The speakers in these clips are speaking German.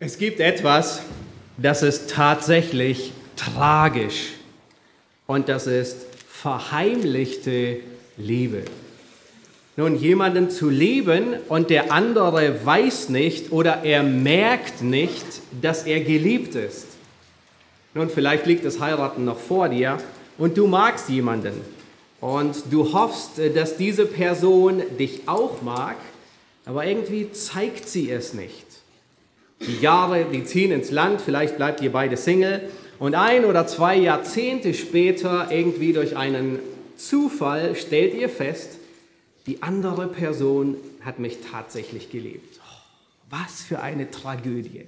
Es gibt etwas, das ist tatsächlich tragisch und das ist verheimlichte Liebe. Nun, jemanden zu lieben und der andere weiß nicht oder er merkt nicht, dass er geliebt ist. Nun, vielleicht liegt das Heiraten noch vor dir und du magst jemanden und du hoffst, dass diese Person dich auch mag, aber irgendwie zeigt sie es nicht. Die Jahre, die ziehen ins Land, vielleicht bleibt ihr beide Single und ein oder zwei Jahrzehnte später, irgendwie durch einen Zufall, stellt ihr fest, die andere Person hat mich tatsächlich geliebt. Was für eine Tragödie.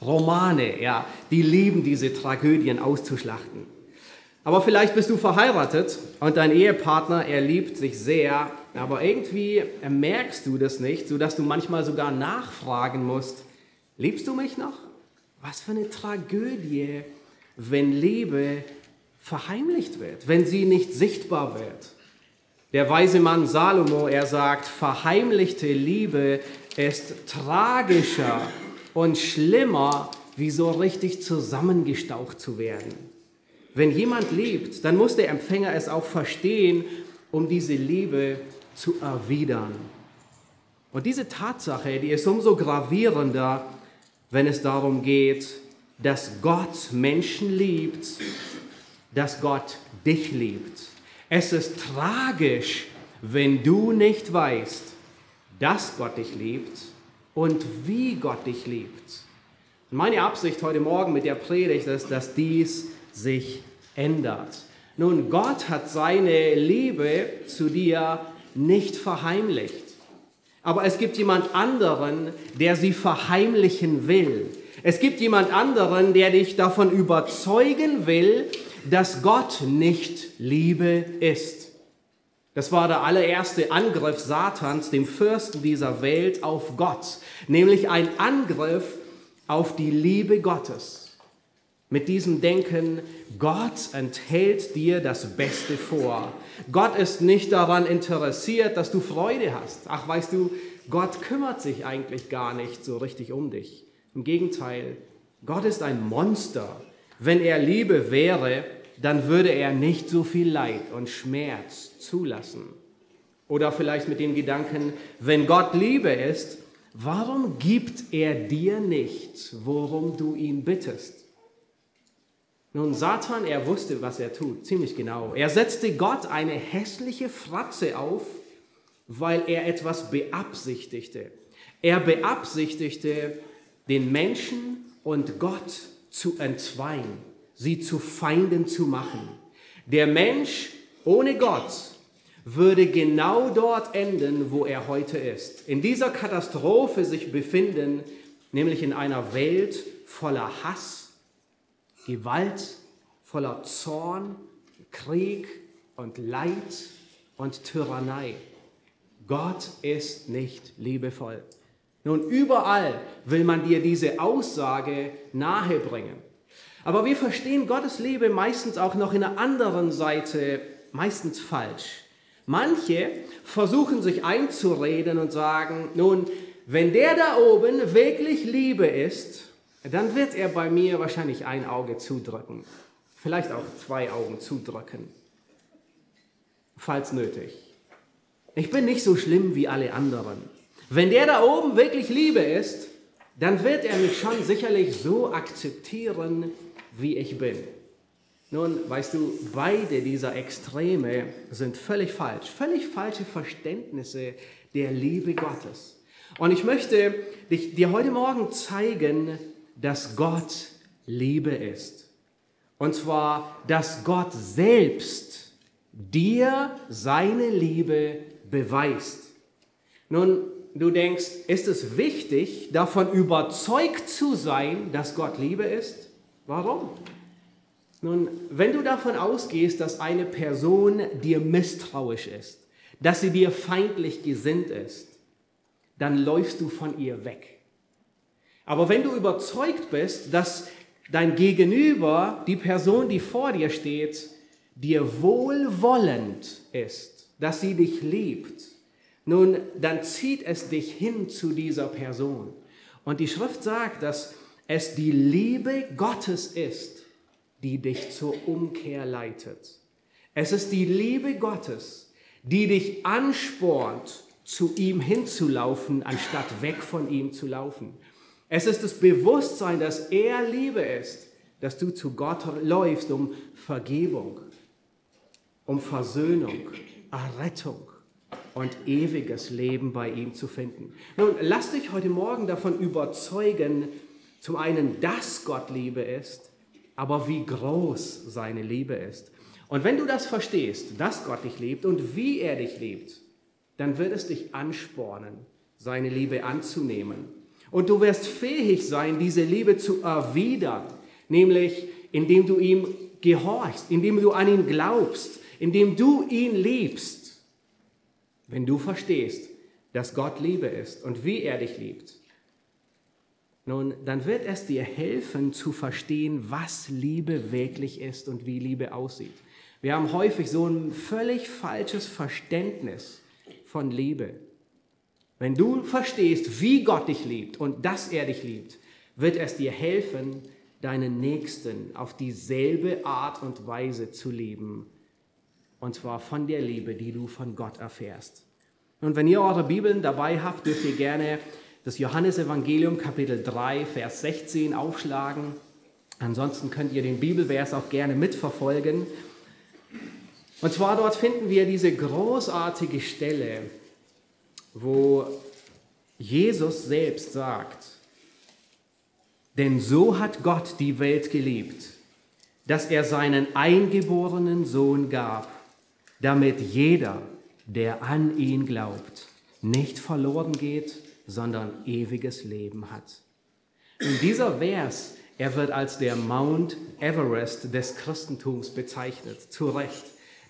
Romane, ja, die lieben diese Tragödien auszuschlachten. Aber vielleicht bist du verheiratet und dein Ehepartner, er liebt sich sehr, aber irgendwie merkst du das nicht, sodass du manchmal sogar nachfragen musst, liebst du mich noch? Was für eine Tragödie, wenn Liebe verheimlicht wird, wenn sie nicht sichtbar wird. Der weise Mann Salomo, er sagt, verheimlichte Liebe ist tragischer und schlimmer, wie so richtig zusammengestaucht zu werden. Wenn jemand liebt, dann muss der Empfänger es auch verstehen, um diese Liebe zu erwidern. Und diese Tatsache, die ist umso gravierender, wenn es darum geht, dass Gott Menschen liebt, dass Gott dich liebt. Es ist tragisch, wenn du nicht weißt, dass Gott dich liebt und wie Gott dich liebt. Meine Absicht heute Morgen mit der Predigt ist, dass dies sich ändert. Nun, Gott hat seine Liebe zu dir nicht verheimlicht. Aber es gibt jemand anderen, der sie verheimlichen will. Es gibt jemand anderen, der dich davon überzeugen will, dass Gott nicht Liebe ist. Das war der allererste Angriff Satans, dem Fürsten dieser Welt, auf Gott, nämlich ein Angriff auf die Liebe Gottes. Mit diesem Denken, Gott enthält dir das Beste vor. Gott ist nicht daran interessiert, dass du Freude hast. Ach, weißt du, Gott kümmert sich eigentlich gar nicht so richtig um dich. Im Gegenteil, Gott ist ein Monster. Wenn er Liebe wäre, dann würde er nicht so viel Leid und Schmerz zulassen. Oder vielleicht mit dem Gedanken, wenn Gott Liebe ist, warum gibt er dir nicht, worum du ihn bittest? Nun, Satan, er wusste, was er tut, ziemlich genau. Er setzte Gott eine hässliche Fratze auf, weil er etwas beabsichtigte. Er beabsichtigte, den Menschen und Gott zu entzweien, sie zu Feinden zu machen. Der Mensch ohne Gott würde genau dort enden, wo er heute ist. In dieser Katastrophe sich befinden, nämlich in einer Welt voller Hass, Gewalt, voller Zorn, Krieg und Leid und Tyrannei. Gott ist nicht liebevoll. Nun, überall will man dir diese Aussage nahebringen. Aber wir verstehen Gottes Liebe meistens auch noch in einer anderen Seite, meistens falsch. Manche versuchen sich einzureden und sagen, nun, wenn der da oben wirklich Liebe ist, dann wird er bei mir wahrscheinlich ein Auge zudrücken, vielleicht auch zwei Augen zudrücken, falls nötig. Ich bin nicht so schlimm wie alle anderen. Wenn der da oben wirklich Liebe ist, dann wird er mich schon sicherlich so akzeptieren, wie ich bin. Nun, weißt du, beide dieser Extreme sind völlig falsch, völlig falsche Verständnisse der Liebe Gottes. Und ich möchte dich, dir heute Morgen zeigen, dass Gott Liebe ist. Und zwar, dass Gott selbst dir seine Liebe beweist. Nun, du denkst, ist es wichtig, davon überzeugt zu sein, dass Gott Liebe ist? Warum? Nun, wenn du davon ausgehst, dass eine Person dir misstrauisch ist, dass sie dir feindlich gesinnt ist, dann läufst du von ihr weg. Aber wenn du überzeugt bist, dass dein Gegenüber, die Person, die vor dir steht, dir wohlwollend ist, dass sie dich liebt, nun, dann zieht es dich hin zu dieser Person. Und die Schrift sagt, dass es die Liebe Gottes ist, die dich zur Umkehr leitet. Es ist die Liebe Gottes, die dich anspornt, zu ihm hinzulaufen, anstatt weg von ihm zu laufen. Es ist das Bewusstsein, dass er Liebe ist, dass du zu Gott läufst um Vergebung, um Versöhnung, Errettung und ewiges Leben bei ihm zu finden. Nun, lass dich heute Morgen davon überzeugen, zum einen, dass Gott Liebe ist, aber wie groß seine Liebe ist. Und wenn du das verstehst, dass Gott dich liebt und wie er dich liebt, dann wird es dich anspornen, seine Liebe anzunehmen. Und du wirst fähig sein, diese Liebe zu erwidern, nämlich indem du ihm gehorchst, indem du an ihn glaubst, indem du ihn liebst. Wenn du verstehst, dass Gott Liebe ist und wie er dich liebt, nun, dann wird es dir helfen zu verstehen, was Liebe wirklich ist und wie Liebe aussieht. Wir haben häufig so ein völlig falsches Verständnis von Liebe. Wenn du verstehst, wie Gott dich liebt und dass er dich liebt, wird es dir helfen, deinen Nächsten auf dieselbe Art und Weise zu lieben. Und zwar von der Liebe, die du von Gott erfährst. Und wenn ihr eure Bibeln dabei habt, dürft ihr gerne das Johannesevangelium Kapitel 3, Vers 16 aufschlagen. Ansonsten könnt ihr den Bibelvers auch gerne mitverfolgen. Und zwar dort finden wir diese großartige Stelle, wo Jesus selbst sagt, denn so hat Gott die Welt geliebt, dass er seinen eingeborenen Sohn gab, damit jeder, der an ihn glaubt, nicht verloren geht, sondern ewiges Leben hat. Und dieser Vers, er wird als der Mount Everest des Christentums bezeichnet, zu Recht.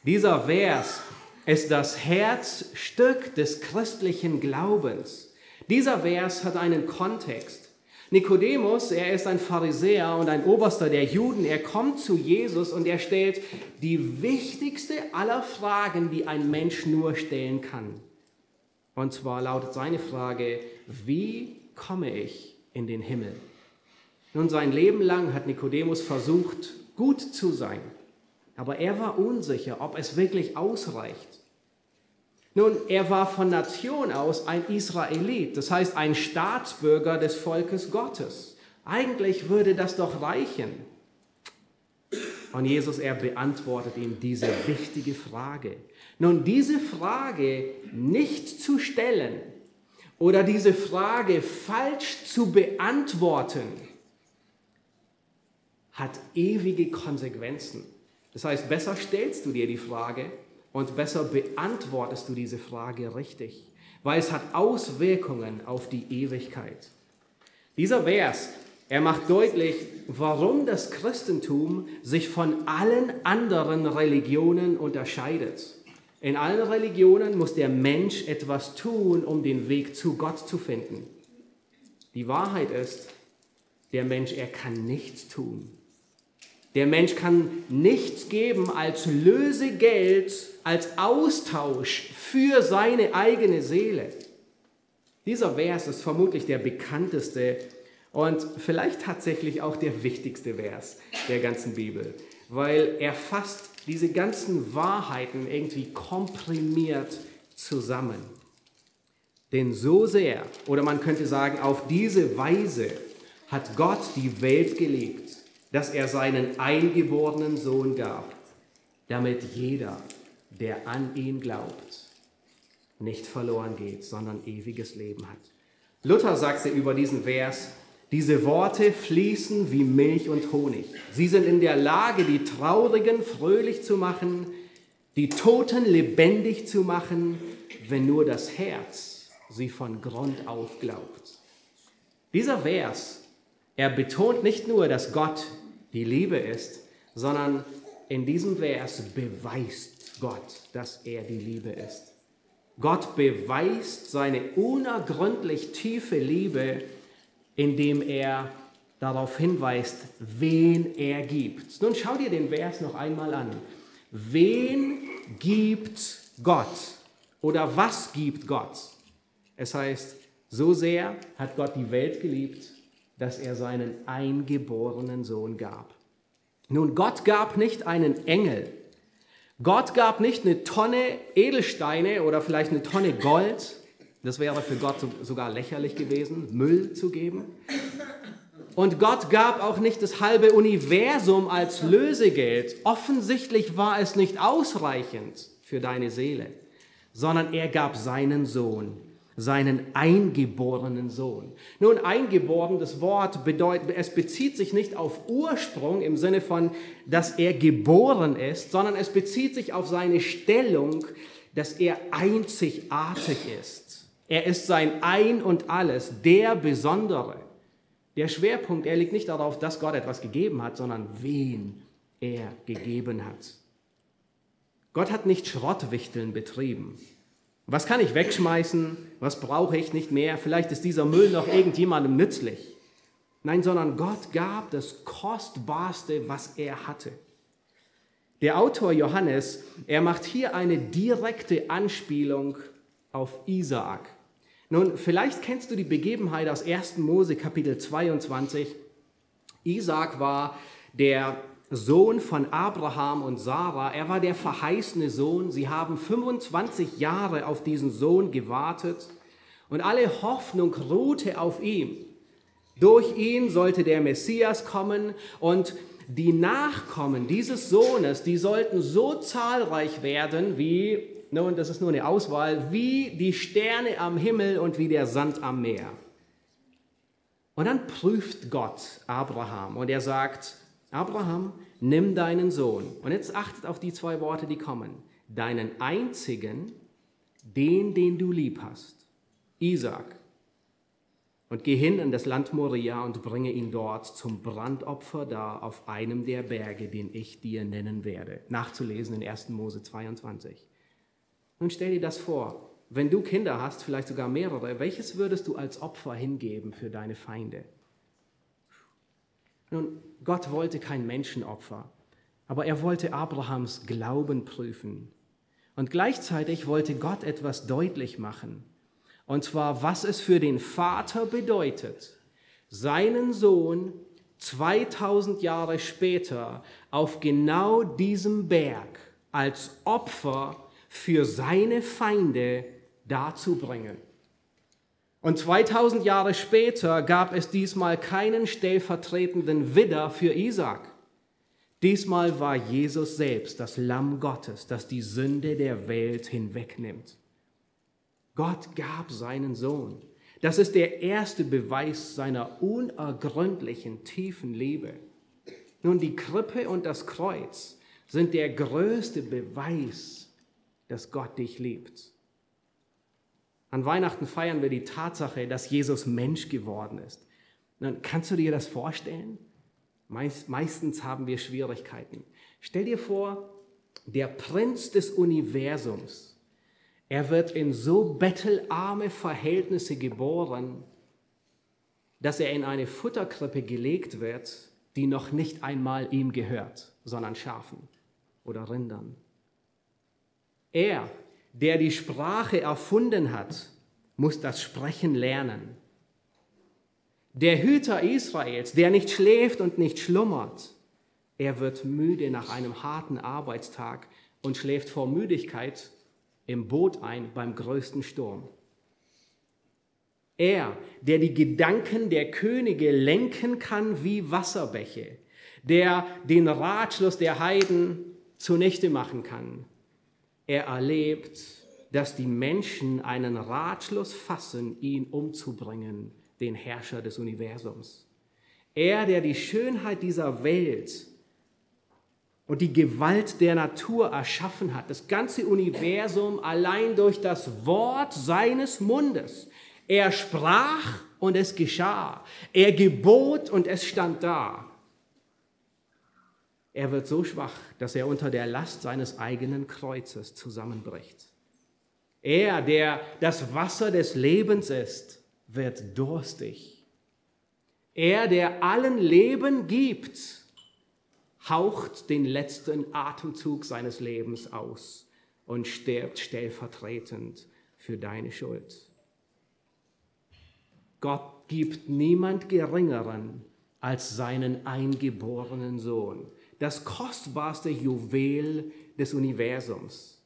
Dieser Vers ist das Herzstück des christlichen Glaubens. Dieser Vers hat einen Kontext. Nikodemus, er ist ein Pharisäer und ein Oberster der Juden. Er kommt zu Jesus und er stellt die wichtigste aller Fragen, die ein Mensch nur stellen kann. Und zwar lautet seine Frage, wie komme ich in den Himmel? Nun, sein Leben lang hat Nikodemus versucht, gut zu sein, aber er war unsicher, ob es wirklich ausreicht. Nun, er war von Nation aus ein Israelit, das heißt ein Staatsbürger des Volkes Gottes. Eigentlich würde das doch reichen. Und Jesus, er beantwortet ihm diese wichtige Frage. Nun, diese Frage nicht zu stellen oder diese Frage falsch zu beantworten, hat ewige Konsequenzen. Das heißt, besser stellst du dir die Frage und besser beantwortest du diese Frage richtig, weil es hat Auswirkungen auf die Ewigkeit. Dieser Vers er macht deutlich, warum das Christentum sich von allen anderen Religionen unterscheidet. In allen Religionen muss der Mensch etwas tun, um den Weg zu Gott zu finden. Die Wahrheit ist, der Mensch, er kann nichts tun. Der Mensch kann nichts geben als Lösegeld, als Austausch für seine eigene Seele. Dieser Vers ist vermutlich der bekannteste und vielleicht tatsächlich auch der wichtigste Vers der ganzen Bibel, weil er fasst diese ganzen Wahrheiten irgendwie komprimiert zusammen. Denn so sehr, oder man könnte sagen, auf diese Weise hat Gott die Welt geliebt, dass er seinen eingeborenen Sohn gab, damit jeder, der an ihn glaubt, nicht verloren geht, sondern ewiges Leben hat. Luther sagte über diesen Vers, diese Worte fließen wie Milch und Honig. Sie sind in der Lage, die Traurigen fröhlich zu machen, die Toten lebendig zu machen, wenn nur das Herz sie von Grund auf glaubt. Dieser Vers, er betont nicht nur, dass Gott die Liebe ist, sondern in diesem Vers beweist Gott, dass er die Liebe ist. Gott beweist seine unergründlich tiefe Liebe indem er darauf hinweist, wen er gibt. Nun schau dir den Vers noch einmal an. Wen gibt Gott? Oder was gibt Gott? Es heißt, so sehr hat Gott die Welt geliebt, dass er seinen eingeborenen Sohn gab. Nun, Gott gab nicht einen Engel. Gott gab nicht eine Tonne Edelsteine oder vielleicht eine Tonne Gold. Das wäre für Gott sogar lächerlich gewesen, Müll zu geben. Und Gott gab auch nicht das halbe Universum als Lösegeld. Offensichtlich war es nicht ausreichend für deine Seele, sondern er gab seinen Sohn, seinen eingeborenen Sohn. Nun, eingeboren, das Wort bedeutet, es bezieht sich nicht auf Ursprung im Sinne von, dass er geboren ist, sondern es bezieht sich auf seine Stellung, dass er einzigartig ist. Er ist sein Ein und alles, der Besondere. Der Schwerpunkt, er liegt nicht darauf, dass Gott etwas gegeben hat, sondern wen er gegeben hat. Gott hat nicht Schrottwichteln betrieben. Was kann ich wegschmeißen? Was brauche ich nicht mehr? Vielleicht ist dieser Müll noch irgendjemandem nützlich. Nein, sondern Gott gab das Kostbarste, was er hatte. Der Autor Johannes, er macht hier eine direkte Anspielung auf Isaak. Nun, vielleicht kennst du die Begebenheit aus 1. Mose Kapitel 22. Isaac war der Sohn von Abraham und Sarah. Er war der verheißene Sohn. Sie haben 25 Jahre auf diesen Sohn gewartet und alle Hoffnung ruhte auf ihm. Durch ihn sollte der Messias kommen und die Nachkommen dieses Sohnes, die sollten so zahlreich werden wie nun, das ist nur eine Auswahl, wie die Sterne am Himmel und wie der Sand am Meer. Und dann prüft Gott Abraham und er sagt, Abraham, nimm deinen Sohn. Und jetzt achtet auf die zwei Worte, die kommen. Deinen einzigen, den, den du lieb hast, Isaac. Und geh hin in das Land Moria und bringe ihn dort zum Brandopfer da auf einem der Berge, den ich dir nennen werde. Nachzulesen in 1. Mose 22. Nun stell dir das vor, wenn du Kinder hast, vielleicht sogar mehrere, welches würdest du als Opfer hingeben für deine Feinde? Nun, Gott wollte kein Menschenopfer, aber er wollte Abrahams Glauben prüfen. Und gleichzeitig wollte Gott etwas deutlich machen. Und zwar, was es für den Vater bedeutet, seinen Sohn 2000 Jahre später auf genau diesem Berg als Opfer für seine Feinde darzubringen. Und 2000 Jahre später gab es diesmal keinen stellvertretenden Widder für Isaac. Diesmal war Jesus selbst das Lamm Gottes, das die Sünde der Welt hinwegnimmt. Gott gab seinen Sohn. Das ist der erste Beweis seiner unergründlichen, tiefen Liebe. Nun, die Krippe und das Kreuz sind der größte Beweis dass Gott dich liebt. An Weihnachten feiern wir die Tatsache, dass Jesus Mensch geworden ist. Dann kannst du dir das vorstellen? Meist, meistens haben wir Schwierigkeiten. Stell dir vor, der Prinz des Universums, er wird in so bettelarme Verhältnisse geboren, dass er in eine Futterkrippe gelegt wird, die noch nicht einmal ihm gehört, sondern Schafen oder Rindern. Er, der die Sprache erfunden hat, muss das Sprechen lernen. Der Hüter Israels, der nicht schläft und nicht schlummert, er wird müde nach einem harten Arbeitstag und schläft vor Müdigkeit im Boot ein beim größten Sturm. Er, der die Gedanken der Könige lenken kann wie Wasserbäche, der den Ratschluss der Heiden zunichte machen kann, er erlebt, dass die Menschen einen Ratschluss fassen, ihn umzubringen, den Herrscher des Universums. Er, der die Schönheit dieser Welt und die Gewalt der Natur erschaffen hat, das ganze Universum allein durch das Wort seines Mundes. Er sprach und es geschah. Er gebot und es stand da. Er wird so schwach, dass er unter der Last seines eigenen Kreuzes zusammenbricht. Er, der das Wasser des Lebens ist, wird durstig. Er, der allen Leben gibt, haucht den letzten Atemzug seines Lebens aus und stirbt stellvertretend für deine Schuld. Gott gibt niemand Geringeren als seinen eingeborenen Sohn, das kostbarste Juwel des Universums.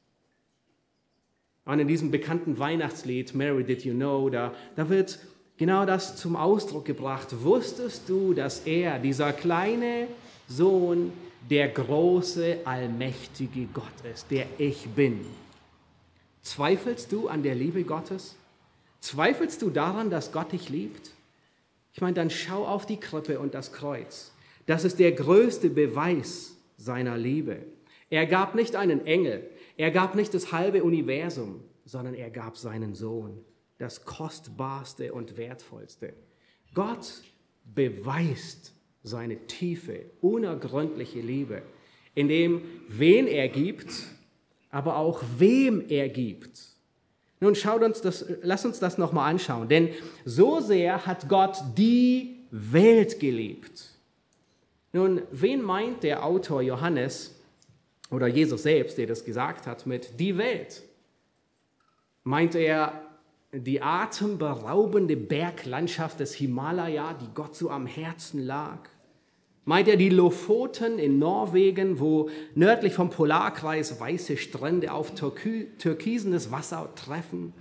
Und in diesem bekannten Weihnachtslied, Mary Did You Know, da, da wird genau das zum Ausdruck gebracht. Wusstest du, dass er, dieser kleine Sohn, der große, allmächtige Gott ist, der ich bin? Zweifelst du an der Liebe Gottes? Zweifelst du daran, dass Gott dich liebt? Ich meine, dann schau auf die Krippe und das Kreuz. Das ist der größte Beweis seiner Liebe. Er gab nicht einen Engel, er gab nicht das halbe Universum, sondern er gab seinen Sohn, das kostbarste und wertvollste. Gott beweist seine tiefe, unergründliche Liebe, indem wen er gibt, aber auch wem er gibt. Nun schaut uns das, lass uns das nochmal anschauen, denn so sehr hat Gott die Welt geliebt. Nun, wen meint der Autor Johannes, oder Jesus selbst, der das gesagt hat, mit die Welt. Meint er die atemberaubende Berglandschaft des Himalaya, die Gott so am Herzen lag? Meint er die Lofoten in Norwegen, wo nördlich vom Polarkreis weiße Strände auf türkisenes Wasser treffen?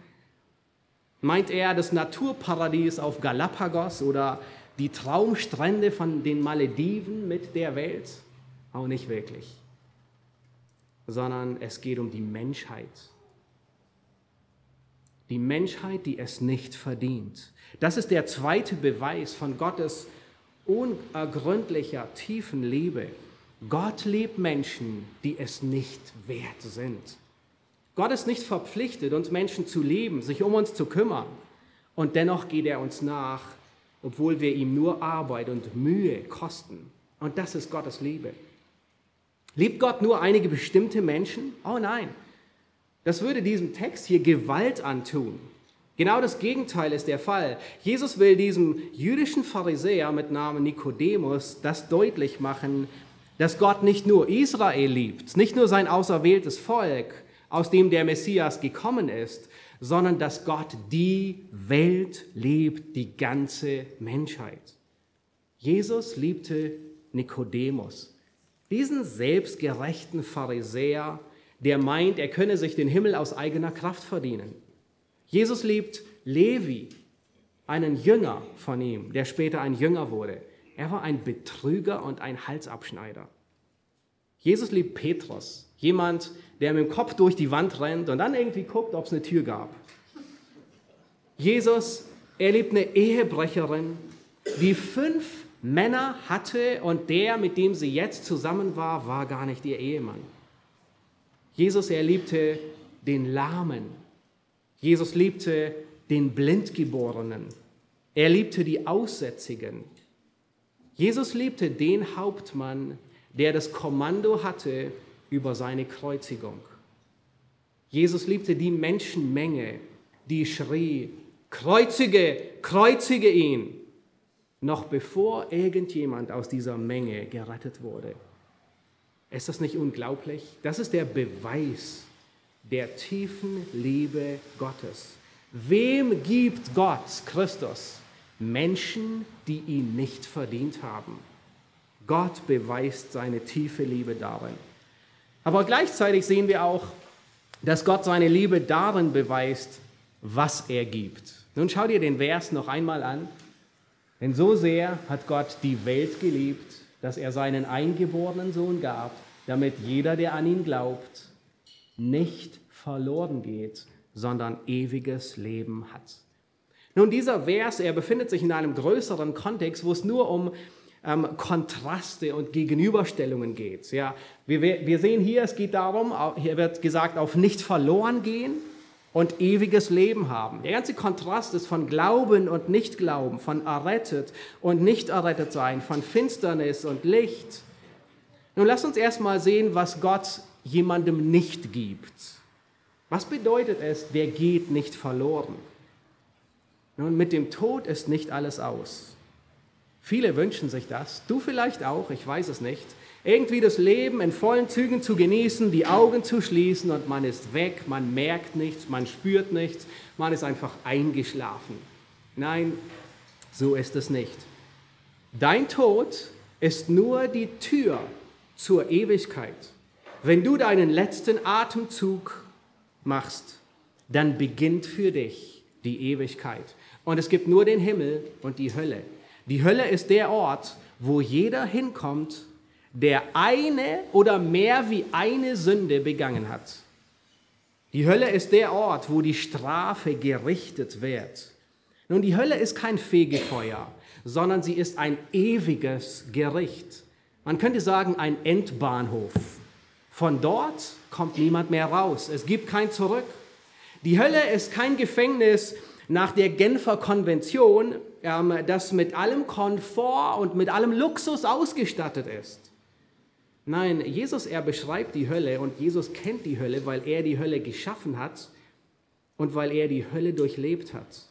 Meint er das Naturparadies auf Galapagos oder die Traumstrände von den Malediven mit der Welt? Auch nicht wirklich sondern es geht um die Menschheit. Die Menschheit, die es nicht verdient. Das ist der zweite Beweis von Gottes unergründlicher, tiefen Liebe. Gott liebt Menschen, die es nicht wert sind. Gott ist nicht verpflichtet, uns Menschen zu lieben, sich um uns zu kümmern. Und dennoch geht er uns nach, obwohl wir ihm nur Arbeit und Mühe kosten. Und das ist Gottes Liebe. Liebt Gott nur einige bestimmte Menschen? Oh nein. Das würde diesem Text hier Gewalt antun. Genau das Gegenteil ist der Fall. Jesus will diesem jüdischen Pharisäer mit Namen Nikodemus das deutlich machen, dass Gott nicht nur Israel liebt, nicht nur sein auserwähltes Volk, aus dem der Messias gekommen ist, sondern dass Gott die Welt liebt, die ganze Menschheit. Jesus liebte Nikodemus. Diesen selbstgerechten Pharisäer, der meint, er könne sich den Himmel aus eigener Kraft verdienen. Jesus liebt Levi, einen Jünger von ihm, der später ein Jünger wurde. Er war ein Betrüger und ein Halsabschneider. Jesus liebt Petrus, jemand, der mit dem Kopf durch die Wand rennt und dann irgendwie guckt, ob es eine Tür gab. Jesus, er liebt eine Ehebrecherin, die fünf Männer hatte und der, mit dem sie jetzt zusammen war, war gar nicht ihr Ehemann. Jesus, er liebte den Lahmen. Jesus liebte den Blindgeborenen. Er liebte die Aussätzigen. Jesus liebte den Hauptmann, der das Kommando hatte über seine Kreuzigung. Jesus liebte die Menschenmenge, die schrie, kreuzige, kreuzige ihn noch bevor irgendjemand aus dieser Menge gerettet wurde. Ist das nicht unglaublich? Das ist der Beweis der tiefen Liebe Gottes. Wem gibt Gott, Christus, Menschen, die ihn nicht verdient haben? Gott beweist seine tiefe Liebe darin. Aber gleichzeitig sehen wir auch, dass Gott seine Liebe darin beweist, was er gibt. Nun schau dir den Vers noch einmal an. Denn so sehr hat Gott die Welt geliebt, dass er seinen eingeborenen Sohn gab, damit jeder, der an ihn glaubt, nicht verloren geht, sondern ewiges Leben hat. Nun, dieser Vers, er befindet sich in einem größeren Kontext, wo es nur um ähm, Kontraste und Gegenüberstellungen geht. Ja, wir, wir sehen hier, es geht darum, hier wird gesagt, auf nicht verloren gehen und ewiges Leben haben. Der ganze Kontrast ist von Glauben und Nichtglauben, von errettet und nicht errettet sein, von Finsternis und Licht. Nun lass uns erstmal sehen, was Gott jemandem nicht gibt. Was bedeutet es, der geht nicht verloren? Nun, mit dem Tod ist nicht alles aus. Viele wünschen sich das, du vielleicht auch, ich weiß es nicht irgendwie das Leben in vollen Zügen zu genießen, die Augen zu schließen und man ist weg, man merkt nichts, man spürt nichts, man ist einfach eingeschlafen. Nein, so ist es nicht. Dein Tod ist nur die Tür zur Ewigkeit. Wenn du deinen letzten Atemzug machst, dann beginnt für dich die Ewigkeit. Und es gibt nur den Himmel und die Hölle. Die Hölle ist der Ort, wo jeder hinkommt, der eine oder mehr wie eine Sünde begangen hat. Die Hölle ist der Ort, wo die Strafe gerichtet wird. Nun, die Hölle ist kein Fegefeuer, sondern sie ist ein ewiges Gericht. Man könnte sagen, ein Endbahnhof. Von dort kommt niemand mehr raus. Es gibt kein Zurück. Die Hölle ist kein Gefängnis nach der Genfer Konvention, das mit allem Komfort und mit allem Luxus ausgestattet ist. Nein, Jesus, er beschreibt die Hölle und Jesus kennt die Hölle, weil er die Hölle geschaffen hat und weil er die Hölle durchlebt hat.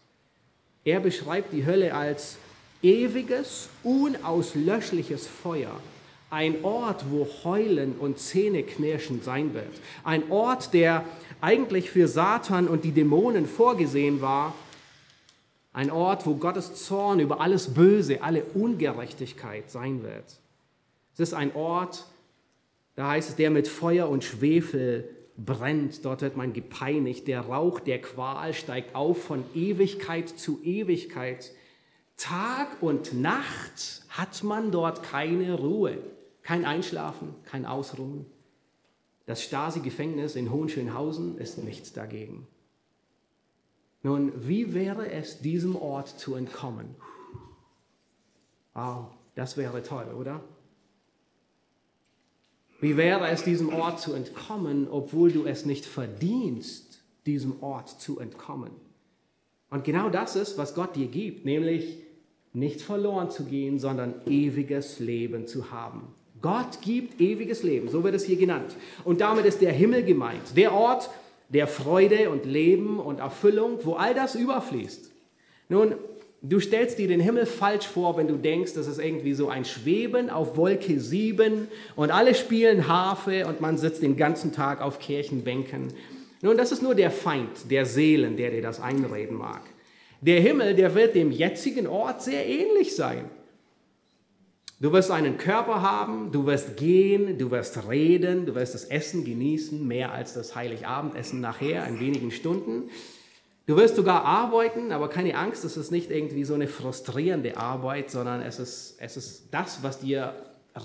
Er beschreibt die Hölle als ewiges, unauslöschliches Feuer. Ein Ort, wo Heulen und Zähneknirschen sein wird. Ein Ort, der eigentlich für Satan und die Dämonen vorgesehen war. Ein Ort, wo Gottes Zorn über alles Böse, alle Ungerechtigkeit sein wird. Es ist ein Ort, da heißt es, der mit Feuer und Schwefel brennt, dort wird man gepeinigt. Der Rauch der Qual steigt auf von Ewigkeit zu Ewigkeit. Tag und Nacht hat man dort keine Ruhe, kein Einschlafen, kein Ausruhen. Das Stasi-Gefängnis in Hohenschönhausen ist nichts dagegen. Nun, wie wäre es, diesem Ort zu entkommen? Wow, das wäre toll, oder? Wie wäre es, diesem Ort zu entkommen, obwohl du es nicht verdienst, diesem Ort zu entkommen? Und genau das ist, was Gott dir gibt, nämlich nicht verloren zu gehen, sondern ewiges Leben zu haben. Gott gibt ewiges Leben, so wird es hier genannt. Und damit ist der Himmel gemeint, der Ort der Freude und Leben und Erfüllung, wo all das überfließt. Nun, Du stellst dir den Himmel falsch vor, wenn du denkst, das ist irgendwie so ein Schweben auf Wolke 7 und alle spielen Harfe und man sitzt den ganzen Tag auf Kirchenbänken. Nun, das ist nur der Feind der Seelen, der dir das einreden mag. Der Himmel, der wird dem jetzigen Ort sehr ähnlich sein. Du wirst einen Körper haben, du wirst gehen, du wirst reden, du wirst das Essen genießen, mehr als das Heiligabendessen nachher in wenigen Stunden. Du wirst sogar arbeiten, aber keine Angst, es ist nicht irgendwie so eine frustrierende Arbeit, sondern es ist, es ist das, was dir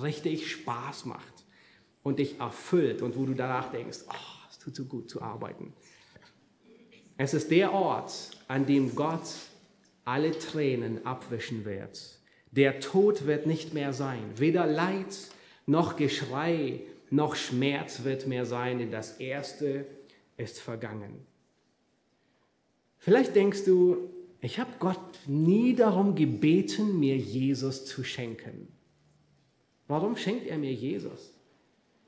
richtig Spaß macht und dich erfüllt und wo du danach denkst, oh, es tut so gut zu arbeiten. Es ist der Ort, an dem Gott alle Tränen abwischen wird. Der Tod wird nicht mehr sein. Weder Leid noch Geschrei noch Schmerz wird mehr sein, denn das Erste ist vergangen. Vielleicht denkst du, ich habe Gott nie darum gebeten, mir Jesus zu schenken. Warum schenkt er mir Jesus?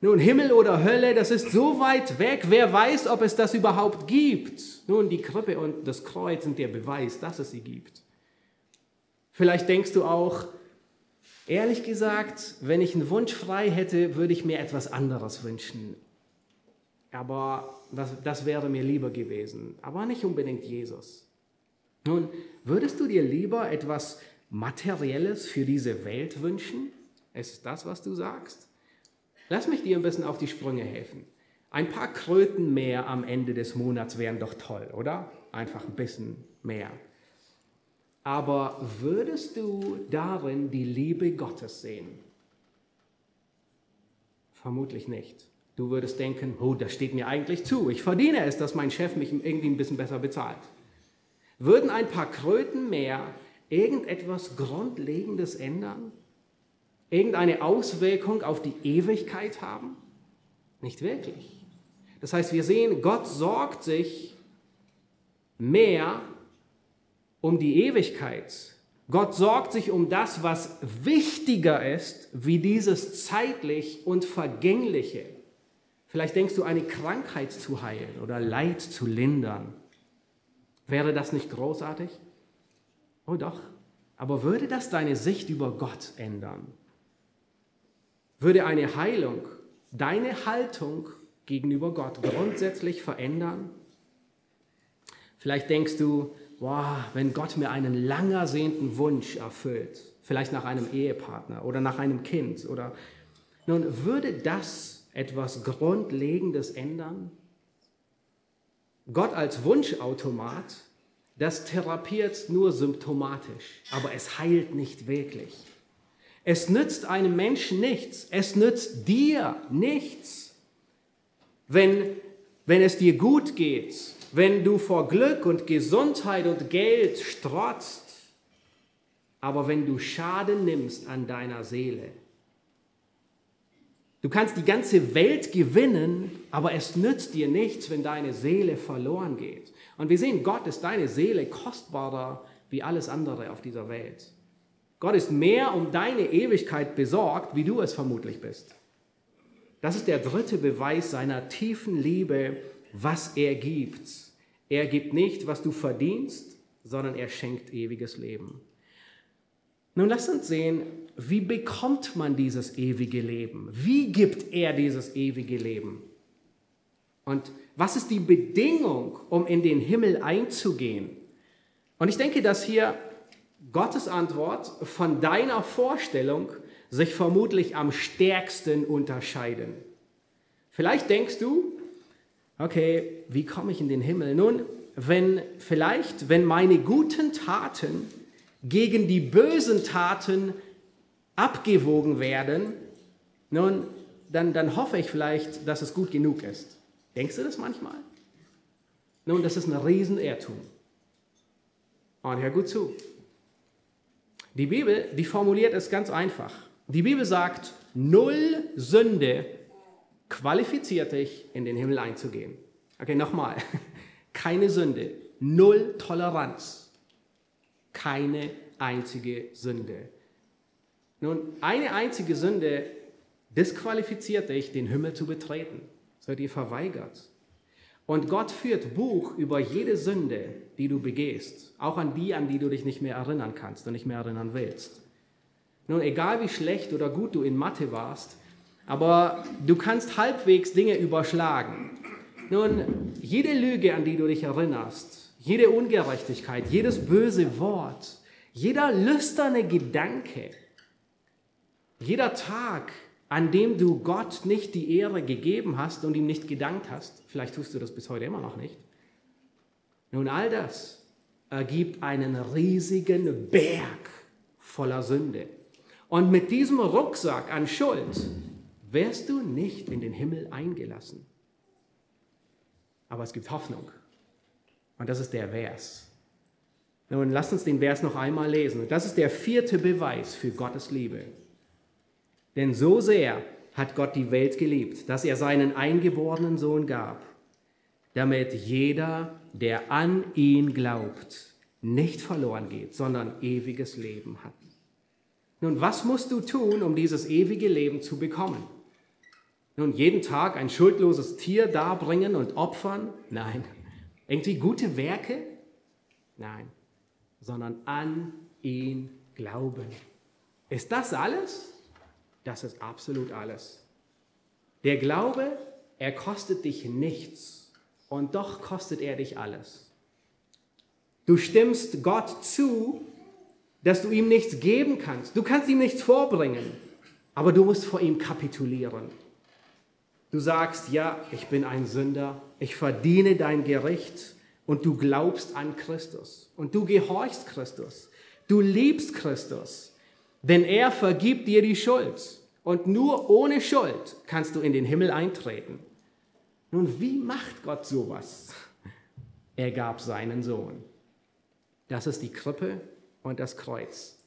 Nun, Himmel oder Hölle, das ist so weit weg, wer weiß, ob es das überhaupt gibt. Nun, die Krippe und das Kreuz sind der Beweis, dass es sie gibt. Vielleicht denkst du auch, ehrlich gesagt, wenn ich einen Wunsch frei hätte, würde ich mir etwas anderes wünschen aber das, das wäre mir lieber gewesen, aber nicht unbedingt Jesus. Nun, würdest du dir lieber etwas Materielles für diese Welt wünschen? Ist das, was du sagst? Lass mich dir ein bisschen auf die Sprünge helfen. Ein paar Kröten mehr am Ende des Monats wären doch toll, oder? Einfach ein bisschen mehr. Aber würdest du darin die Liebe Gottes sehen? Vermutlich nicht. Du würdest denken, oh, das steht mir eigentlich zu. Ich verdiene es, dass mein Chef mich irgendwie ein bisschen besser bezahlt. Würden ein paar Kröten mehr irgendetwas Grundlegendes ändern? Irgendeine Auswirkung auf die Ewigkeit haben? Nicht wirklich. Das heißt, wir sehen, Gott sorgt sich mehr um die Ewigkeit. Gott sorgt sich um das, was wichtiger ist, wie dieses zeitlich und vergängliche. Vielleicht denkst du, eine Krankheit zu heilen oder Leid zu lindern. Wäre das nicht großartig? Oh doch. Aber würde das deine Sicht über Gott ändern? Würde eine Heilung deine Haltung gegenüber Gott grundsätzlich verändern? Vielleicht denkst du, wow, wenn Gott mir einen lang ersehnten Wunsch erfüllt, vielleicht nach einem Ehepartner oder nach einem Kind oder nun würde das etwas Grundlegendes ändern? Gott als Wunschautomat, das therapiert nur symptomatisch, aber es heilt nicht wirklich. Es nützt einem Menschen nichts, es nützt dir nichts, wenn, wenn es dir gut geht, wenn du vor Glück und Gesundheit und Geld strotzt, aber wenn du Schaden nimmst an deiner Seele. Du kannst die ganze Welt gewinnen, aber es nützt dir nichts, wenn deine Seele verloren geht. Und wir sehen, Gott ist deine Seele kostbarer wie alles andere auf dieser Welt. Gott ist mehr um deine Ewigkeit besorgt, wie du es vermutlich bist. Das ist der dritte Beweis seiner tiefen Liebe, was er gibt. Er gibt nicht, was du verdienst, sondern er schenkt ewiges Leben. Nun lass uns sehen, wie bekommt man dieses ewige Leben? Wie gibt er dieses ewige Leben? Und was ist die Bedingung, um in den Himmel einzugehen? Und ich denke, dass hier Gottes Antwort von deiner Vorstellung sich vermutlich am stärksten unterscheiden. Vielleicht denkst du, okay, wie komme ich in den Himmel? Nun, wenn vielleicht, wenn meine guten Taten gegen die bösen Taten abgewogen werden, nun, dann, dann hoffe ich vielleicht, dass es gut genug ist. Denkst du das manchmal? Nun, das ist ein Riesenirrtum. Und hör gut zu. Die Bibel, die formuliert es ganz einfach. Die Bibel sagt, null Sünde qualifiziert dich, in den Himmel einzugehen. Okay, nochmal. Keine Sünde, null Toleranz, keine einzige Sünde. Nun, eine einzige Sünde disqualifiziert dich, den Himmel zu betreten. Das wird dir verweigert. Und Gott führt Buch über jede Sünde, die du begehst, auch an die, an die du dich nicht mehr erinnern kannst und nicht mehr erinnern willst. Nun, egal wie schlecht oder gut du in Mathe warst, aber du kannst halbwegs Dinge überschlagen. Nun, jede Lüge, an die du dich erinnerst, jede Ungerechtigkeit, jedes böse Wort, jeder lüsterne Gedanke, jeder Tag, an dem du Gott nicht die Ehre gegeben hast und ihm nicht gedankt hast, vielleicht tust du das bis heute immer noch nicht, nun all das ergibt einen riesigen Berg voller Sünde. Und mit diesem Rucksack an Schuld wärst du nicht in den Himmel eingelassen. Aber es gibt Hoffnung. Und das ist der Vers. Nun, lasst uns den Vers noch einmal lesen. Das ist der vierte Beweis für Gottes Liebe. Denn so sehr hat Gott die Welt geliebt, dass er seinen eingeborenen Sohn gab, damit jeder, der an ihn glaubt, nicht verloren geht, sondern ewiges Leben hat. Nun, was musst du tun, um dieses ewige Leben zu bekommen? Nun, jeden Tag ein schuldloses Tier darbringen und opfern? Nein. Irgendwie gute Werke? Nein. Sondern an ihn glauben. Ist das alles? Das ist absolut alles. Der Glaube, er kostet dich nichts und doch kostet er dich alles. Du stimmst Gott zu, dass du ihm nichts geben kannst. Du kannst ihm nichts vorbringen, aber du musst vor ihm kapitulieren. Du sagst, ja, ich bin ein Sünder, ich verdiene dein Gericht und du glaubst an Christus und du gehorchst Christus. Du liebst Christus, denn er vergibt dir die Schuld und nur ohne Schuld kannst du in den Himmel eintreten. Nun, wie macht Gott sowas? Er gab seinen Sohn. Das ist die Krippe und das Kreuz.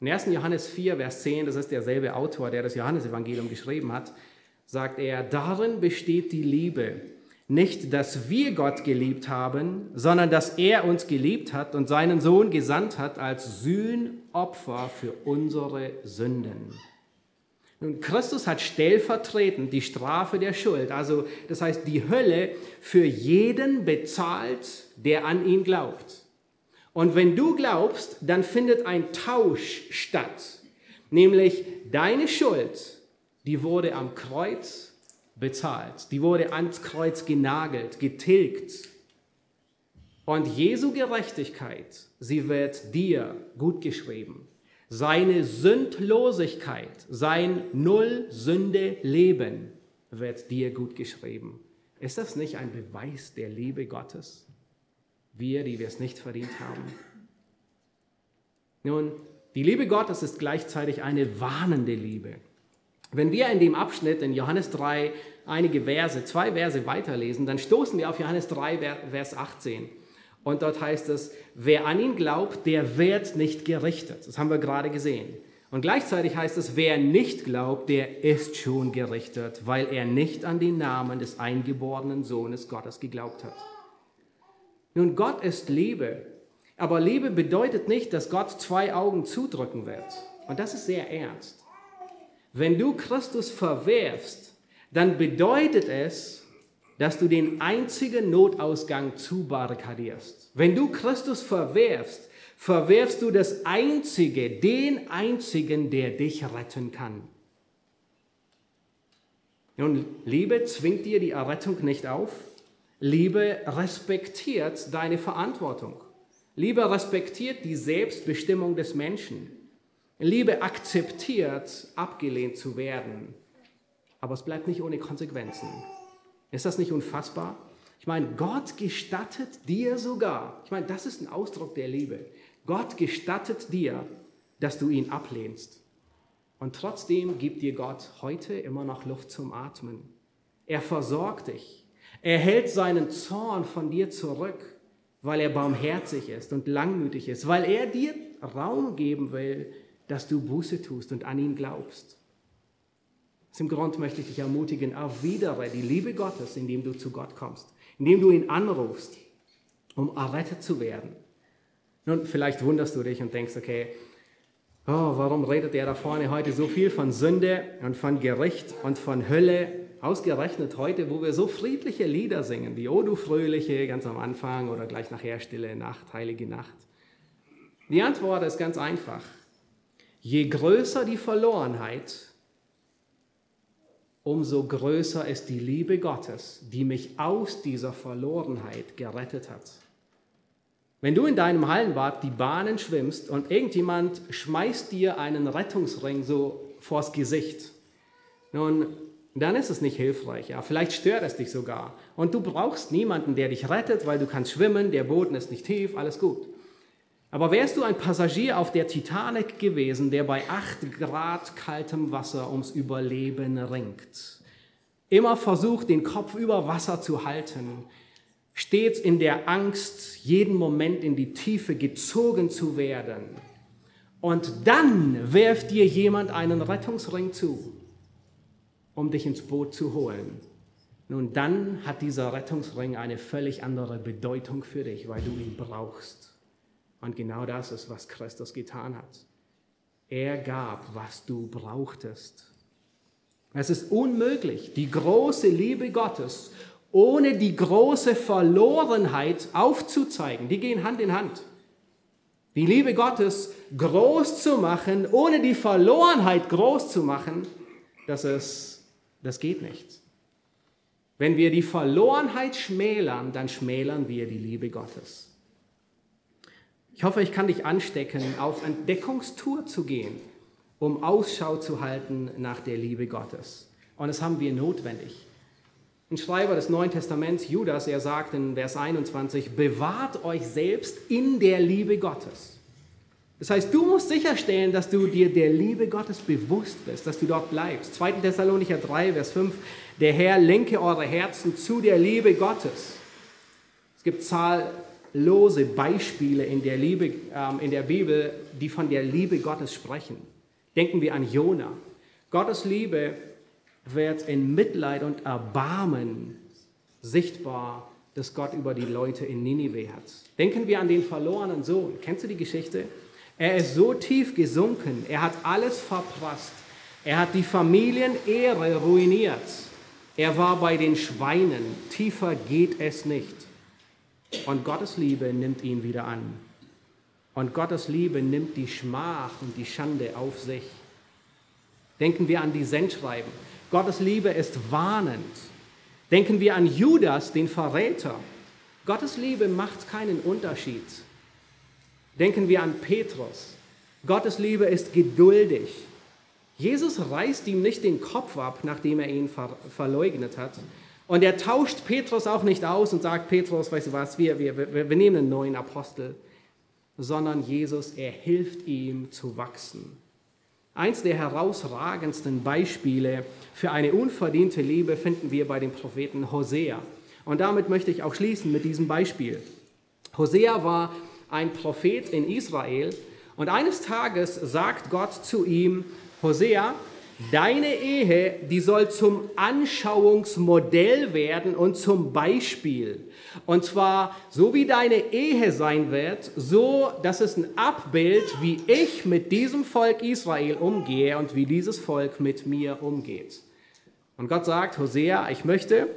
In 1. Johannes 4, Vers 10, das ist derselbe Autor, der das Johannesevangelium geschrieben hat, sagt er, darin besteht die Liebe. Nicht, dass wir Gott geliebt haben, sondern dass er uns geliebt hat und seinen Sohn gesandt hat als Sühnopfer für unsere Sünden. Nun, Christus hat stellvertretend die Strafe der Schuld, also das heißt die Hölle, für jeden bezahlt, der an ihn glaubt. Und wenn du glaubst, dann findet ein Tausch statt, nämlich deine Schuld die wurde am Kreuz bezahlt. Die wurde ans Kreuz genagelt, getilgt. Und Jesu Gerechtigkeit, sie wird dir gut geschrieben. Seine Sündlosigkeit, sein Null-Sünde-Leben wird dir gut geschrieben. Ist das nicht ein Beweis der Liebe Gottes? Wir, die wir es nicht verdient haben. Nun, die Liebe Gottes ist gleichzeitig eine warnende Liebe. Wenn wir in dem Abschnitt in Johannes 3 einige Verse, zwei Verse weiterlesen, dann stoßen wir auf Johannes 3, Vers 18. Und dort heißt es, wer an ihn glaubt, der wird nicht gerichtet. Das haben wir gerade gesehen. Und gleichzeitig heißt es, wer nicht glaubt, der ist schon gerichtet, weil er nicht an den Namen des eingeborenen Sohnes Gottes geglaubt hat. Nun, Gott ist Liebe, aber Liebe bedeutet nicht, dass Gott zwei Augen zudrücken wird. Und das ist sehr ernst. Wenn du Christus verwerfst, dann bedeutet es, dass du den einzigen Notausgang zubarrikadierst. Wenn du Christus verwerfst, verwerfst du das Einzige, den Einzigen, der dich retten kann. Nun, Liebe zwingt dir die Errettung nicht auf. Liebe respektiert deine Verantwortung. Liebe respektiert die Selbstbestimmung des Menschen. Liebe akzeptiert, abgelehnt zu werden. Aber es bleibt nicht ohne Konsequenzen. Ist das nicht unfassbar? Ich meine, Gott gestattet dir sogar, ich meine, das ist ein Ausdruck der Liebe. Gott gestattet dir, dass du ihn ablehnst. Und trotzdem gibt dir Gott heute immer noch Luft zum Atmen. Er versorgt dich. Er hält seinen Zorn von dir zurück, weil er barmherzig ist und langmütig ist, weil er dir Raum geben will, dass du Buße tust und an ihn glaubst. Aus dem Grund möchte ich dich ermutigen, erwidere die Liebe Gottes, indem du zu Gott kommst, indem du ihn anrufst, um errettet zu werden. Nun, vielleicht wunderst du dich und denkst, okay, oh, warum redet er da vorne heute so viel von Sünde und von Gericht und von Hölle? Ausgerechnet heute, wo wir so friedliche Lieder singen, wie O du Fröhliche ganz am Anfang oder gleich nachher Stille Nacht, Heilige Nacht. Die Antwort ist ganz einfach. Je größer die Verlorenheit, umso größer ist die Liebe Gottes, die mich aus dieser Verlorenheit gerettet hat. Wenn du in deinem Hallenbad die Bahnen schwimmst und irgendjemand schmeißt dir einen Rettungsring so vors Gesicht, nun, dann ist es nicht hilfreich. Ja? Vielleicht stört es dich sogar. Und du brauchst niemanden, der dich rettet, weil du kannst schwimmen, der Boden ist nicht tief, alles gut. Aber wärst du ein Passagier auf der Titanic gewesen, der bei 8 Grad kaltem Wasser ums Überleben ringt, immer versucht, den Kopf über Wasser zu halten, stets in der Angst, jeden Moment in die Tiefe gezogen zu werden, und dann wirft dir jemand einen Rettungsring zu, um dich ins Boot zu holen. Nun, dann hat dieser Rettungsring eine völlig andere Bedeutung für dich, weil du ihn brauchst. Und genau das ist, was Christus getan hat. Er gab, was du brauchtest. Es ist unmöglich, die große Liebe Gottes ohne die große Verlorenheit aufzuzeigen. Die gehen Hand in Hand. Die Liebe Gottes groß zu machen, ohne die Verlorenheit groß zu machen, das, ist, das geht nicht. Wenn wir die Verlorenheit schmälern, dann schmälern wir die Liebe Gottes. Ich hoffe, ich kann dich anstecken, auf Entdeckungstour zu gehen, um Ausschau zu halten nach der Liebe Gottes. Und das haben wir notwendig. Ein Schreiber des Neuen Testaments, Judas, er sagt in Vers 21, bewahrt euch selbst in der Liebe Gottes. Das heißt, du musst sicherstellen, dass du dir der Liebe Gottes bewusst bist, dass du dort bleibst. 2. Thessalonicher 3, Vers 5, der Herr lenke eure Herzen zu der Liebe Gottes. Es gibt Zahl, lose Beispiele in der, Liebe, ähm, in der Bibel, die von der Liebe Gottes sprechen. Denken wir an Jona. Gottes Liebe wird in Mitleid und Erbarmen sichtbar, das Gott über die Leute in Ninive hat. Denken wir an den verlorenen Sohn. Kennst du die Geschichte? Er ist so tief gesunken, er hat alles verprasst. Er hat die Familienehre ruiniert. Er war bei den Schweinen. Tiefer geht es nicht. Und Gottes Liebe nimmt ihn wieder an. Und Gottes Liebe nimmt die Schmach und die Schande auf sich. Denken wir an die Sendschreiben. Gottes Liebe ist warnend. Denken wir an Judas, den Verräter. Gottes Liebe macht keinen Unterschied. Denken wir an Petrus. Gottes Liebe ist geduldig. Jesus reißt ihm nicht den Kopf ab, nachdem er ihn ver verleugnet hat. Und er tauscht Petrus auch nicht aus und sagt, Petrus, weißt du was, wir, wir, wir, wir nehmen einen neuen Apostel, sondern Jesus, er hilft ihm zu wachsen. Eins der herausragendsten Beispiele für eine unverdiente Liebe finden wir bei dem Propheten Hosea. Und damit möchte ich auch schließen mit diesem Beispiel. Hosea war ein Prophet in Israel und eines Tages sagt Gott zu ihm, Hosea, deine Ehe, die soll zum Anschauungsmodell werden und zum Beispiel. Und zwar so wie deine Ehe sein wird, so dass es ein Abbild, wie ich mit diesem Volk Israel umgehe und wie dieses Volk mit mir umgeht. Und Gott sagt, Hosea, ich möchte,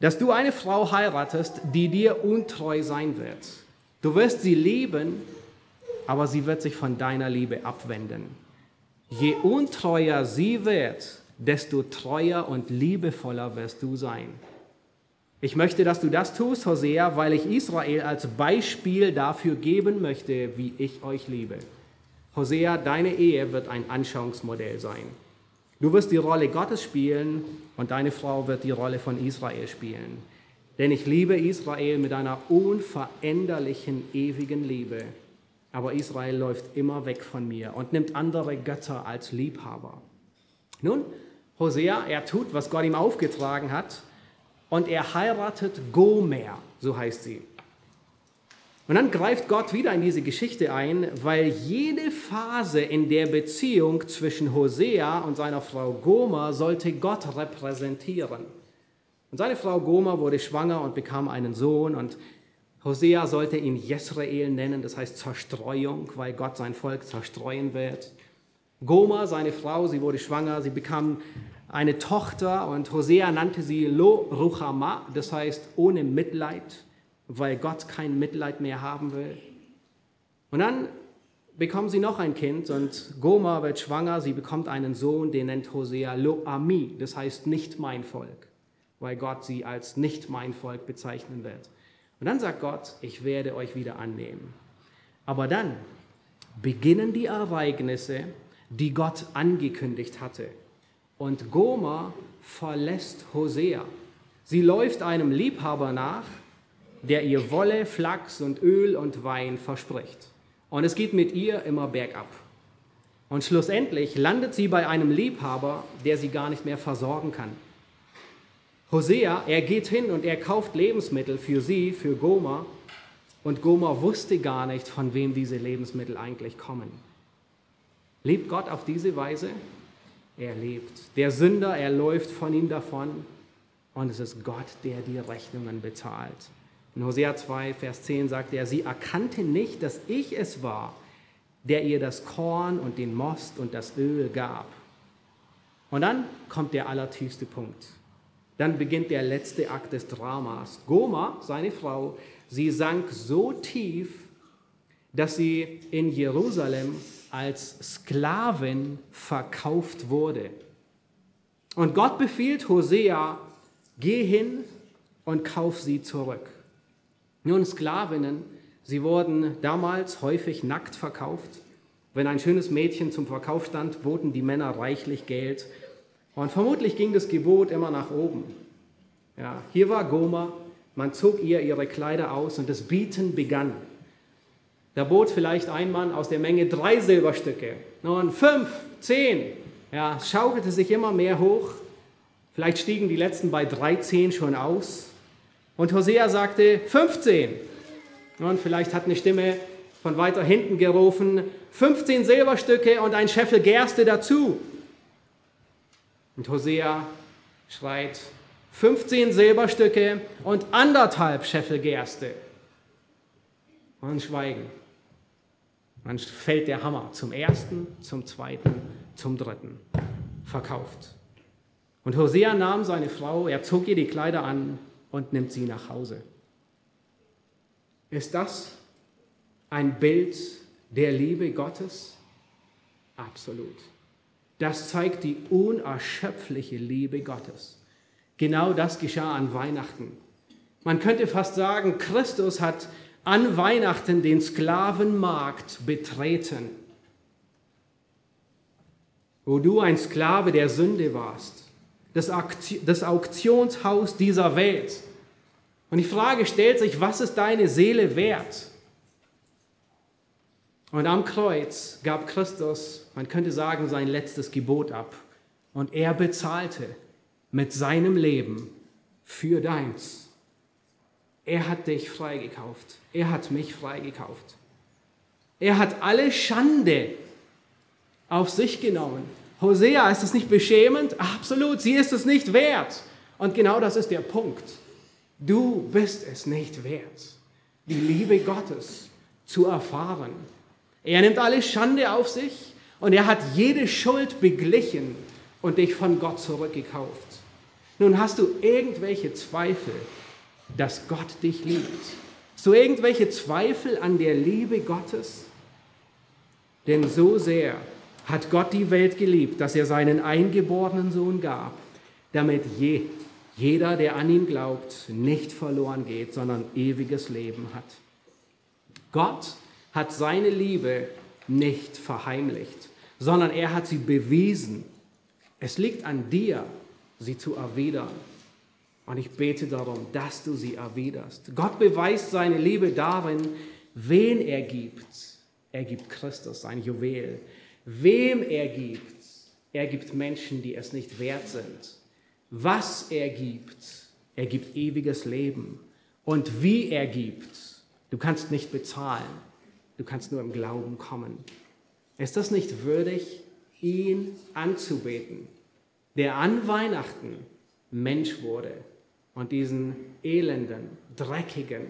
dass du eine Frau heiratest, die dir untreu sein wird. Du wirst sie lieben, aber sie wird sich von deiner Liebe abwenden. Je untreuer sie wird, desto treuer und liebevoller wirst du sein. Ich möchte, dass du das tust, Hosea, weil ich Israel als Beispiel dafür geben möchte, wie ich euch liebe. Hosea, deine Ehe wird ein Anschauungsmodell sein. Du wirst die Rolle Gottes spielen und deine Frau wird die Rolle von Israel spielen. Denn ich liebe Israel mit einer unveränderlichen, ewigen Liebe. Aber Israel läuft immer weg von mir und nimmt andere Götter als Liebhaber. Nun, Hosea, er tut, was Gott ihm aufgetragen hat, und er heiratet Gomer, so heißt sie. Und dann greift Gott wieder in diese Geschichte ein, weil jede Phase in der Beziehung zwischen Hosea und seiner Frau Gomer sollte Gott repräsentieren. Und seine Frau Gomer wurde schwanger und bekam einen Sohn und Hosea sollte ihn Jesrael nennen, das heißt Zerstreuung, weil Gott sein Volk zerstreuen wird. Gomer, seine Frau, sie wurde schwanger, sie bekam eine Tochter und Hosea nannte sie Lo Ruchama, das heißt ohne Mitleid, weil Gott kein Mitleid mehr haben will. Und dann bekommen sie noch ein Kind und Gomer wird schwanger, sie bekommt einen Sohn, den nennt Hosea Lo Ami, das heißt nicht mein Volk, weil Gott sie als nicht mein Volk bezeichnen wird. Und dann sagt Gott, ich werde euch wieder annehmen. Aber dann beginnen die Ereignisse, die Gott angekündigt hatte. Und Gomer verlässt Hosea. Sie läuft einem Liebhaber nach, der ihr Wolle, Flachs und Öl und Wein verspricht. Und es geht mit ihr immer bergab. Und schlussendlich landet sie bei einem Liebhaber, der sie gar nicht mehr versorgen kann. Hosea, er geht hin und er kauft Lebensmittel für sie, für Gomer. Und Gomer wusste gar nicht, von wem diese Lebensmittel eigentlich kommen. Lebt Gott auf diese Weise? Er lebt. Der Sünder, er läuft von ihm davon. Und es ist Gott, der die Rechnungen bezahlt. In Hosea 2, Vers 10 sagt er, sie erkannte nicht, dass ich es war, der ihr das Korn und den Most und das Öl gab. Und dann kommt der allertiefste Punkt. Dann beginnt der letzte Akt des Dramas. Goma, seine Frau, sie sank so tief, dass sie in Jerusalem als Sklavin verkauft wurde. Und Gott befiehlt Hosea, geh hin und kauf sie zurück. Nun, Sklavinnen, sie wurden damals häufig nackt verkauft. Wenn ein schönes Mädchen zum Verkauf stand, boten die Männer reichlich Geld und vermutlich ging das Gebot immer nach oben. Ja, hier war Goma, man zog ihr ihre Kleider aus und das Bieten begann. Da bot vielleicht ein Mann aus der Menge drei Silberstücke, nun fünf, zehn. Ja, schaukelte sich immer mehr hoch. Vielleicht stiegen die letzten bei 13 schon aus. Und Hosea sagte 15. Und vielleicht hat eine Stimme von weiter hinten gerufen, 15 Silberstücke und ein Scheffel Gerste dazu. Und Hosea schreit 15 Silberstücke und anderthalb Scheffel Gerste. Und Schweigen. Dann fällt der Hammer zum ersten, zum zweiten, zum dritten. Verkauft. Und Hosea nahm seine Frau, er zog ihr die Kleider an und nimmt sie nach Hause. Ist das ein Bild der Liebe Gottes? Absolut. Das zeigt die unerschöpfliche Liebe Gottes. Genau das geschah an Weihnachten. Man könnte fast sagen, Christus hat an Weihnachten den Sklavenmarkt betreten, wo du ein Sklave der Sünde warst, das, Auktionshaus dieser Welt. Und die Frage stellt sich, was ist deine Seele wert? Und am Kreuz gab Christus, man könnte sagen, sein letztes Gebot ab. Und er bezahlte mit seinem Leben für deins. Er hat dich freigekauft. Er hat mich freigekauft. Er hat alle Schande auf sich genommen. Hosea, ist das nicht beschämend? Absolut, sie ist es nicht wert. Und genau das ist der Punkt. Du bist es nicht wert, die Liebe Gottes zu erfahren. Er nimmt alle Schande auf sich und er hat jede Schuld beglichen und dich von Gott zurückgekauft. Nun hast du irgendwelche Zweifel, dass Gott dich liebt. Hast du irgendwelche Zweifel an der Liebe Gottes? Denn so sehr hat Gott die Welt geliebt, dass er seinen eingeborenen Sohn gab, damit je, jeder, der an ihn glaubt, nicht verloren geht, sondern ewiges Leben hat. Gott hat seine Liebe nicht verheimlicht, sondern er hat sie bewiesen. Es liegt an dir, sie zu erwidern. Und ich bete darum, dass du sie erwiderst. Gott beweist seine Liebe darin, wen er gibt. Er gibt Christus, sein Juwel. Wem er gibt. Er gibt Menschen, die es nicht wert sind. Was er gibt. Er gibt ewiges Leben. Und wie er gibt. Du kannst nicht bezahlen. Du kannst nur im Glauben kommen. Ist das nicht würdig, ihn anzubeten, der an Weihnachten Mensch wurde und diesen elenden, dreckigen,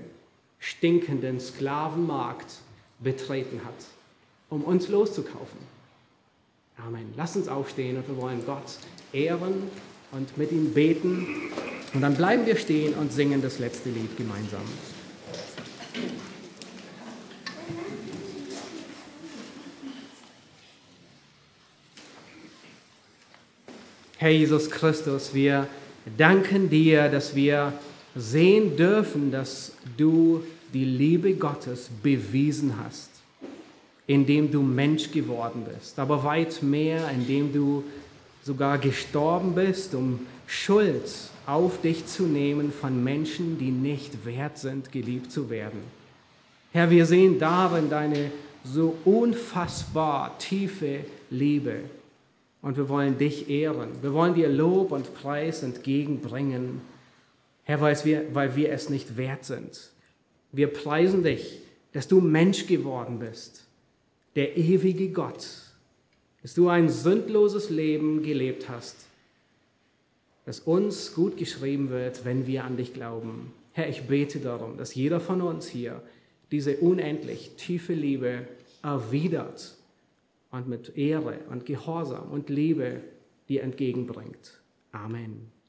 stinkenden Sklavenmarkt betreten hat, um uns loszukaufen? Amen. Lass uns aufstehen und wir wollen Gott ehren und mit ihm beten. Und dann bleiben wir stehen und singen das letzte Lied gemeinsam. Herr Jesus Christus, wir danken dir, dass wir sehen dürfen, dass du die Liebe Gottes bewiesen hast, indem du Mensch geworden bist, aber weit mehr, indem du sogar gestorben bist, um Schuld auf dich zu nehmen von Menschen, die nicht wert sind, geliebt zu werden. Herr, wir sehen darin deine so unfassbar tiefe Liebe und wir wollen dich ehren. Wir wollen dir Lob und Preis entgegenbringen, Herr, weil wir, weil wir es nicht wert sind. Wir preisen dich, dass du Mensch geworden bist, der ewige Gott, dass du ein sündloses Leben gelebt hast, dass uns gut geschrieben wird, wenn wir an dich glauben. Herr, ich bete darum, dass jeder von uns hier diese unendlich tiefe Liebe erwidert und mit Ehre und Gehorsam und Liebe dir entgegenbringt. Amen.